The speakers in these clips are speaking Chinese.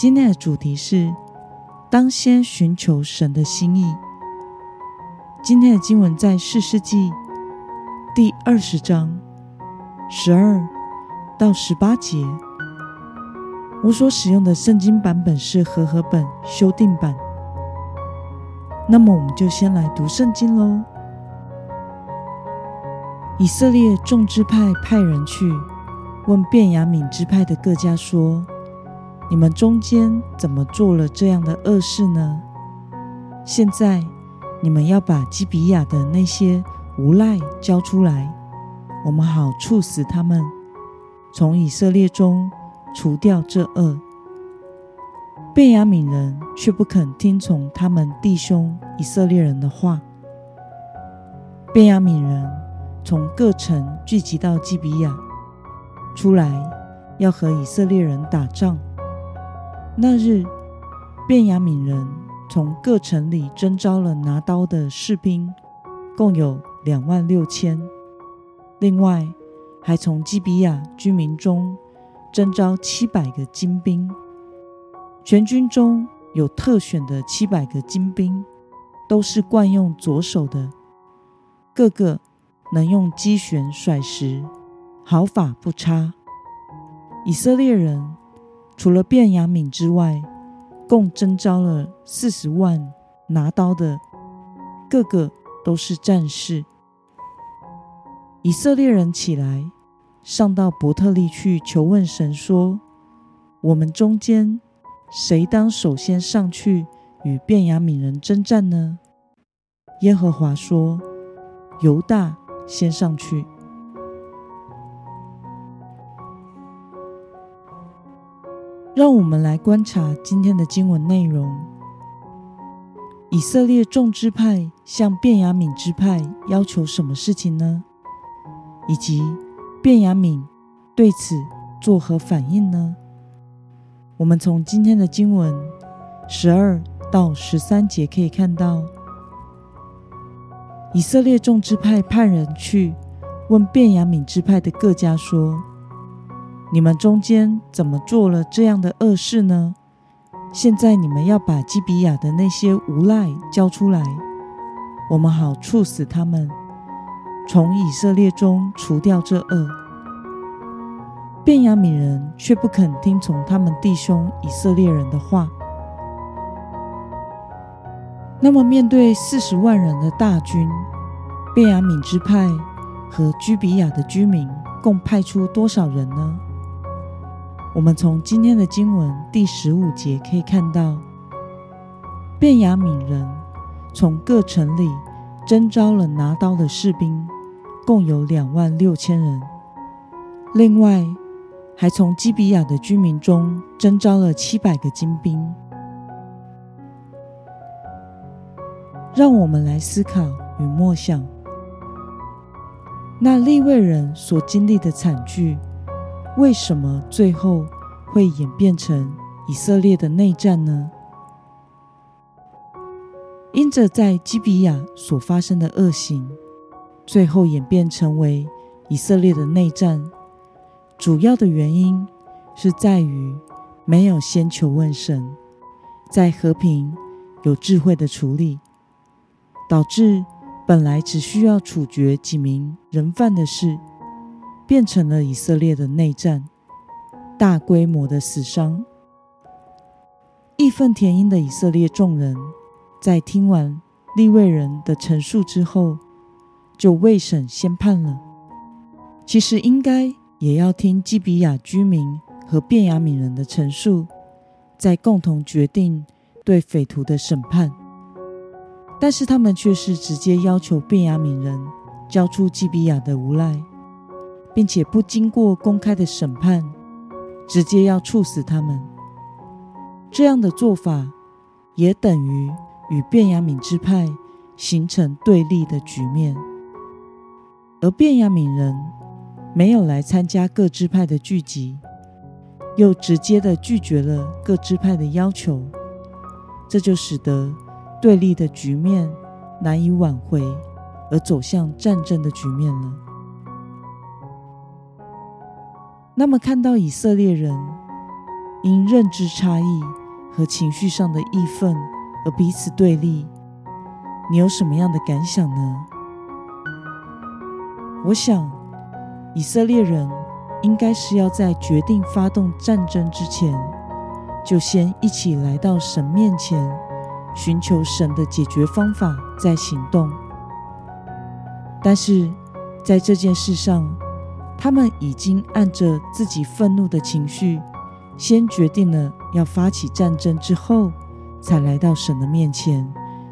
今天的主题是当先寻求神的心意。今天的经文在四世纪第二十章十二到十八节。我所使用的圣经版本是和合本修订版。那么，我们就先来读圣经喽。以色列众支派派人去问便雅悯支派的各家说。你们中间怎么做了这样的恶事呢？现在你们要把基比亚的那些无赖交出来，我们好处死他们，从以色列中除掉这恶。便雅悯人却不肯听从他们弟兄以色列人的话。便雅悯人从各城聚集到基比亚，出来要和以色列人打仗。那日，便雅悯人从各城里征召了拿刀的士兵，共有两万六千。另外，还从基比亚居民中征召七百个精兵。全军中有特选的七百个精兵，都是惯用左手的，个个能用机旋甩石，毫发不差。以色列人。除了便雅悯之外，共征召了四十万拿刀的，个个都是战士。以色列人起来，上到伯特利去求问神，说：“我们中间谁当首先上去与便雅悯人征战呢？”耶和华说：“犹大先上去。”让我们来观察今天的经文内容。以色列众支派向便雅悯支派要求什么事情呢？以及便雅悯对此作何反应呢？我们从今天的经文十二到十三节可以看到，以色列众支派派人去问便雅悯支派的各家说。你们中间怎么做了这样的恶事呢？现在你们要把基比亚的那些无赖交出来，我们好处死他们，从以色列中除掉这恶。便雅悯人却不肯听从他们弟兄以色列人的话。那么，面对四十万人的大军，便雅悯支派和居比亚的居民共派出多少人呢？我们从今天的经文第十五节可以看到，便雅悯人从各城里征召了拿刀的士兵，共有两万六千人。另外，还从基比亚的居民中征召了七百个精兵。让我们来思考与默想，那利未人所经历的惨剧。为什么最后会演变成以色列的内战呢？因着在基比亚所发生的恶行，最后演变成为以色列的内战。主要的原因是在于没有先求问神，在和平有智慧的处理，导致本来只需要处决几名人犯的事。变成了以色列的内战，大规模的死伤。义愤填膺的以色列众人，在听完利未人的陈述之后，就未审先判了。其实应该也要听基比亚居民和便雅悯人的陈述，再共同决定对匪徒的审判。但是他们却是直接要求便雅悯人交出基比亚的无赖。并且不经过公开的审判，直接要处死他们。这样的做法也等于与卞雅敏支派形成对立的局面，而卞雅敏人没有来参加各支派的聚集，又直接的拒绝了各支派的要求，这就使得对立的局面难以挽回，而走向战争的局面了。那么，看到以色列人因认知差异。和情绪上的义愤而彼此对立，你有什么样的感想呢？我想，以色列人应该是要在决定发动战争之前，就先一起来到神面前，寻求神的解决方法，再行动。但是在这件事上，他们已经按着自己愤怒的情绪，先决定了。要发起战争之后，才来到神的面前，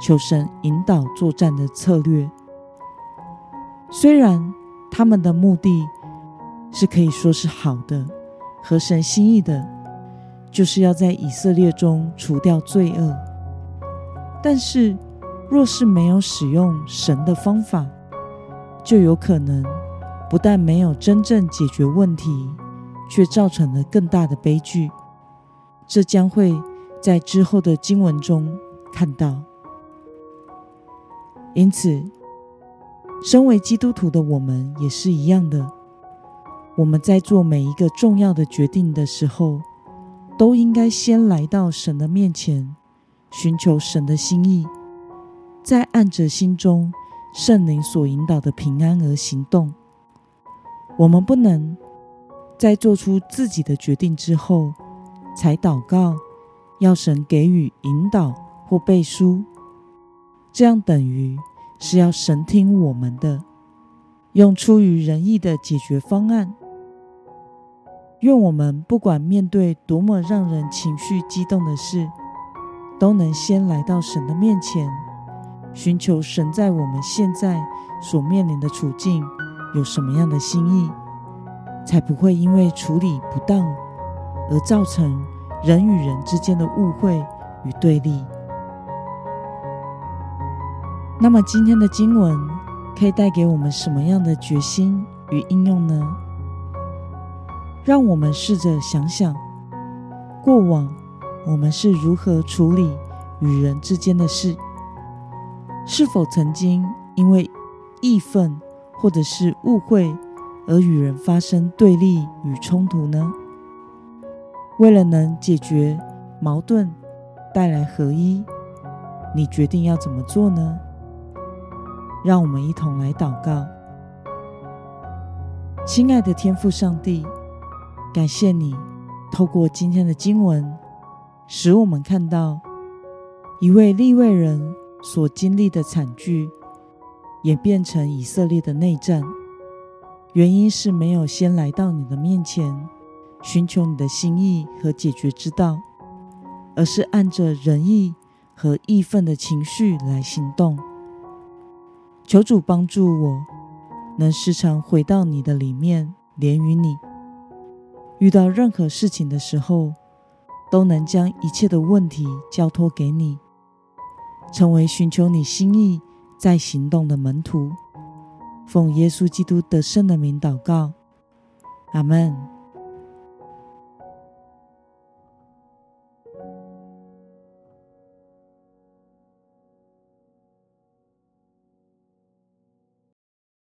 求神引导作战的策略。虽然他们的目的是可以说是好的，合神心意的，就是要在以色列中除掉罪恶。但是，若是没有使用神的方法，就有可能不但没有真正解决问题，却造成了更大的悲剧。这将会在之后的经文中看到。因此，身为基督徒的我们也是一样的。我们在做每一个重要的决定的时候，都应该先来到神的面前，寻求神的心意，再按着心中圣灵所引导的平安而行动。我们不能在做出自己的决定之后。才祷告，要神给予引导或背书，这样等于是要神听我们的，用出于仁义的解决方案。愿我们不管面对多么让人情绪激动的事，都能先来到神的面前，寻求神在我们现在所面临的处境有什么样的心意，才不会因为处理不当。而造成人与人之间的误会与对立。那么，今天的经文可以带给我们什么样的决心与应用呢？让我们试着想想，过往我们是如何处理与人之间的事？是否曾经因为义愤或者是误会而与人发生对立与冲突呢？为了能解决矛盾，带来合一，你决定要怎么做呢？让我们一同来祷告。亲爱的天父上帝，感谢你透过今天的经文，使我们看到一位立位人所经历的惨剧，演变成以色列的内战，原因是没有先来到你的面前。寻求你的心意和解决之道，而是按着仁义和义愤的情绪来行动。求主帮助我，能时常回到你的里面，连于你。遇到任何事情的时候，都能将一切的问题交托给你，成为寻求你心意在行动的门徒。奉耶稣基督得胜的名祷告，阿门。